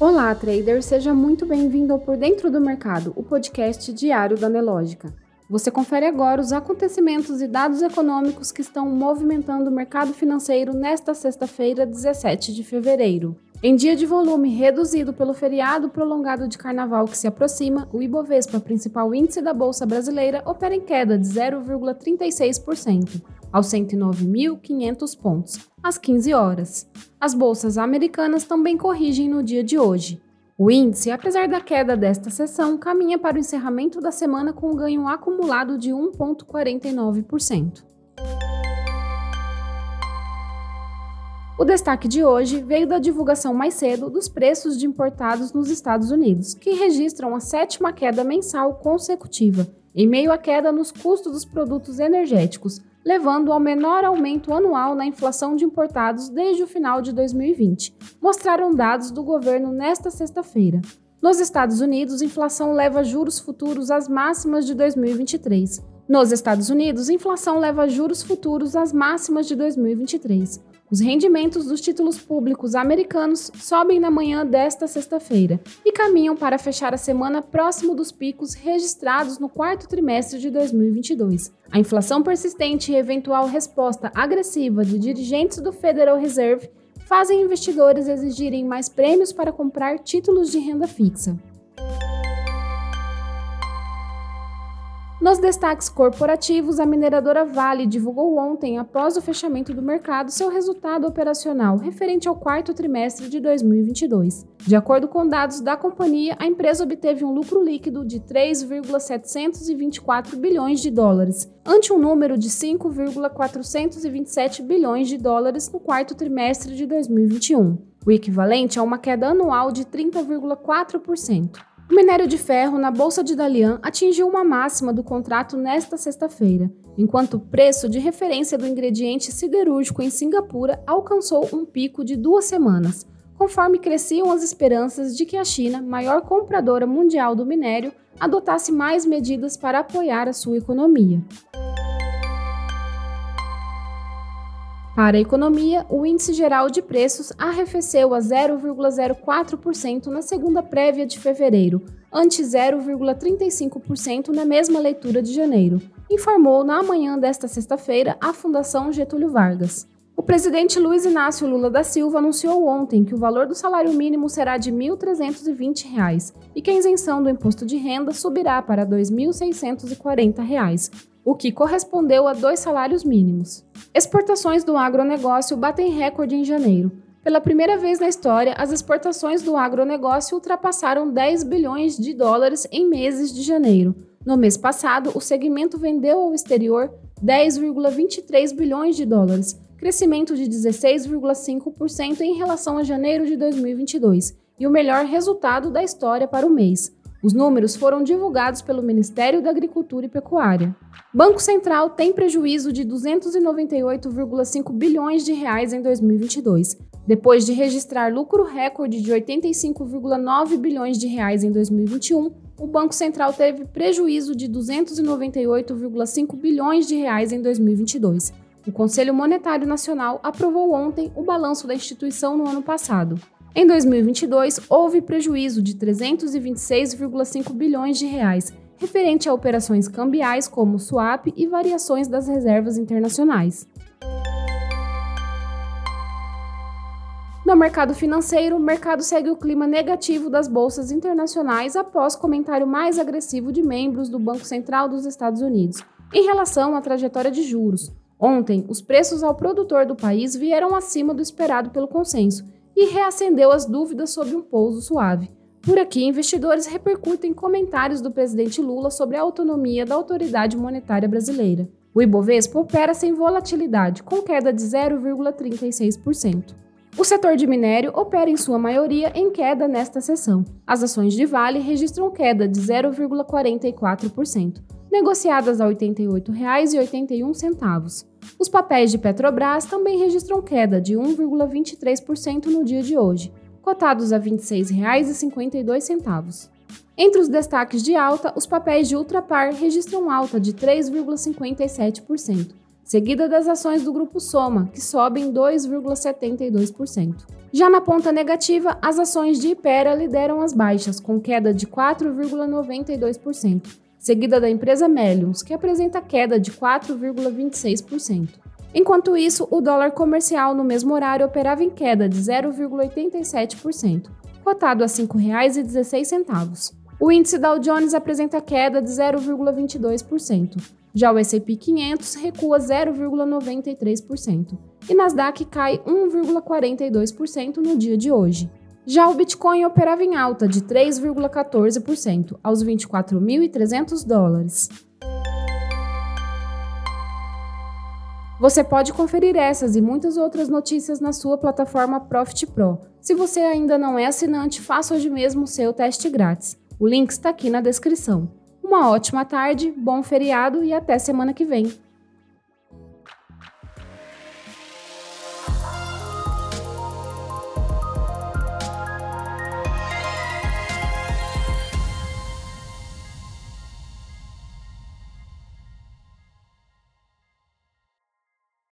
Olá, trader, seja muito bem-vindo ao Por Dentro do Mercado, o podcast diário da Nelógica. Você confere agora os acontecimentos e dados econômicos que estão movimentando o mercado financeiro nesta sexta-feira, 17 de fevereiro. Em dia de volume reduzido pelo feriado prolongado de carnaval que se aproxima, o Ibovespa, principal índice da Bolsa Brasileira, opera em queda de 0,36%, aos 109.500 pontos, às 15 horas. As bolsas americanas também corrigem no dia de hoje. O índice, apesar da queda desta sessão, caminha para o encerramento da semana com um ganho acumulado de 1,49%. O destaque de hoje veio da divulgação mais cedo dos preços de importados nos Estados Unidos, que registram a sétima queda mensal consecutiva, em meio à queda nos custos dos produtos energéticos, levando ao menor aumento anual na inflação de importados desde o final de 2020, mostraram dados do governo nesta sexta-feira. Nos Estados Unidos, inflação leva juros futuros às máximas de 2023. Nos Estados Unidos, inflação leva juros futuros às máximas de 2023. Os rendimentos dos títulos públicos americanos sobem na manhã desta sexta-feira e caminham para fechar a semana próximo dos picos registrados no quarto trimestre de 2022. A inflação persistente e eventual resposta agressiva de dirigentes do Federal Reserve fazem investidores exigirem mais prêmios para comprar títulos de renda fixa. Nos destaques corporativos, a mineradora Vale divulgou ontem, após o fechamento do mercado, seu resultado operacional referente ao quarto trimestre de 2022. De acordo com dados da companhia, a empresa obteve um lucro líquido de 3,724 bilhões de dólares, ante um número de 5,427 bilhões de dólares no quarto trimestre de 2021, o equivalente a uma queda anual de 30,4%. O minério de ferro na Bolsa de Dalian atingiu uma máxima do contrato nesta sexta-feira, enquanto o preço de referência do ingrediente siderúrgico em Singapura alcançou um pico de duas semanas, conforme cresciam as esperanças de que a China, maior compradora mundial do minério, adotasse mais medidas para apoiar a sua economia. Para a economia, o índice geral de preços arrefeceu a 0,04% na segunda prévia de fevereiro, ante 0,35% na mesma leitura de janeiro, informou na manhã desta sexta-feira a Fundação Getúlio Vargas. O presidente Luiz Inácio Lula da Silva anunciou ontem que o valor do salário mínimo será de R$ 1.320 e que a isenção do imposto de renda subirá para R$ 2.640, o que correspondeu a dois salários mínimos. Exportações do agronegócio batem recorde em janeiro. Pela primeira vez na história, as exportações do agronegócio ultrapassaram 10 bilhões de dólares em meses de janeiro. No mês passado, o segmento vendeu ao exterior 10,23 bilhões de dólares, crescimento de 16,5% em relação a janeiro de 2022, e o melhor resultado da história para o mês. Os números foram divulgados pelo Ministério da Agricultura e Pecuária. Banco Central tem prejuízo de 298,5 bilhões de reais em 2022, depois de registrar lucro recorde de 85,9 bilhões de reais em 2021. O Banco Central teve prejuízo de 298,5 bilhões de reais em 2022. O Conselho Monetário Nacional aprovou ontem o balanço da instituição no ano passado. Em 2022, houve prejuízo de 326,5 bilhões de reais, referente a operações cambiais como swap e variações das reservas internacionais. No mercado financeiro, o mercado segue o clima negativo das bolsas internacionais após comentário mais agressivo de membros do Banco Central dos Estados Unidos em relação à trajetória de juros. Ontem, os preços ao produtor do país vieram acima do esperado pelo consenso e reacendeu as dúvidas sobre um pouso suave. Por aqui, investidores repercutem comentários do presidente Lula sobre a autonomia da autoridade monetária brasileira. O Ibovespa opera sem volatilidade, com queda de 0,36%. O setor de minério opera em sua maioria em queda nesta sessão. As ações de Vale registram queda de 0,44%, negociadas a R$ 88,81. Os papéis de Petrobras também registram queda de 1,23% no dia de hoje, cotados a R$ 26,52. Entre os destaques de alta, os papéis de Ultrapar registram alta de 3,57%, seguida das ações do grupo Soma, que sobem 2,72%. Já na ponta negativa, as ações de Ipera lideram as baixas, com queda de 4,92%, seguida da empresa Melions, que apresenta queda de 4,26%. Enquanto isso, o dólar comercial no mesmo horário operava em queda de 0,87%, cotado a R$ 5,16. O índice Dow Jones apresenta queda de 0,22%. Já o S&P 500 recua 0,93% e Nasdaq cai 1,42% no dia de hoje. Já o Bitcoin operava em alta de 3,14% aos 24.300 dólares. Você pode conferir essas e muitas outras notícias na sua plataforma Profit Pro. Se você ainda não é assinante, faça hoje mesmo o seu teste grátis. O link está aqui na descrição. Uma ótima tarde, bom feriado e até semana que vem.